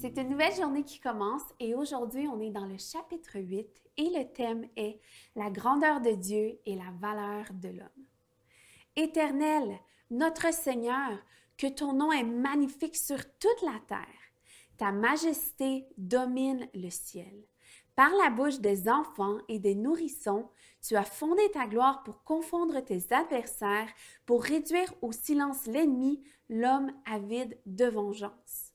C'est une nouvelle journée qui commence et aujourd'hui on est dans le chapitre 8 et le thème est la grandeur de Dieu et la valeur de l'homme. Éternel, notre Seigneur, que ton nom est magnifique sur toute la terre. Ta majesté domine le ciel. Par la bouche des enfants et des nourrissons, tu as fondé ta gloire pour confondre tes adversaires, pour réduire au silence l'ennemi, l'homme avide de vengeance.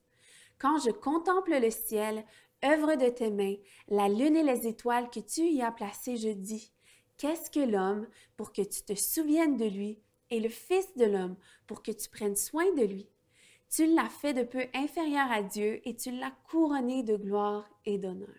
Quand je contemple le ciel, œuvre de tes mains, la lune et les étoiles que tu y as placées, je dis, qu'est-ce que l'homme pour que tu te souviennes de lui, et le Fils de l'homme pour que tu prennes soin de lui? Tu l'as fait de peu inférieur à Dieu et tu l'as couronné de gloire et d'honneur.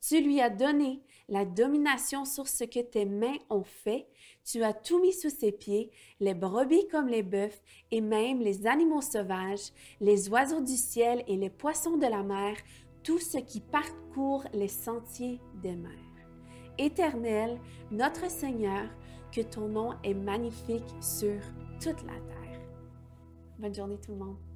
Tu lui as donné la domination sur ce que tes mains ont fait. Tu as tout mis sous ses pieds, les brebis comme les bœufs, et même les animaux sauvages, les oiseaux du ciel et les poissons de la mer, tout ce qui parcourt les sentiers des mers. Éternel, notre Seigneur, que ton nom est magnifique sur toute la terre. Bonne journée tout le monde.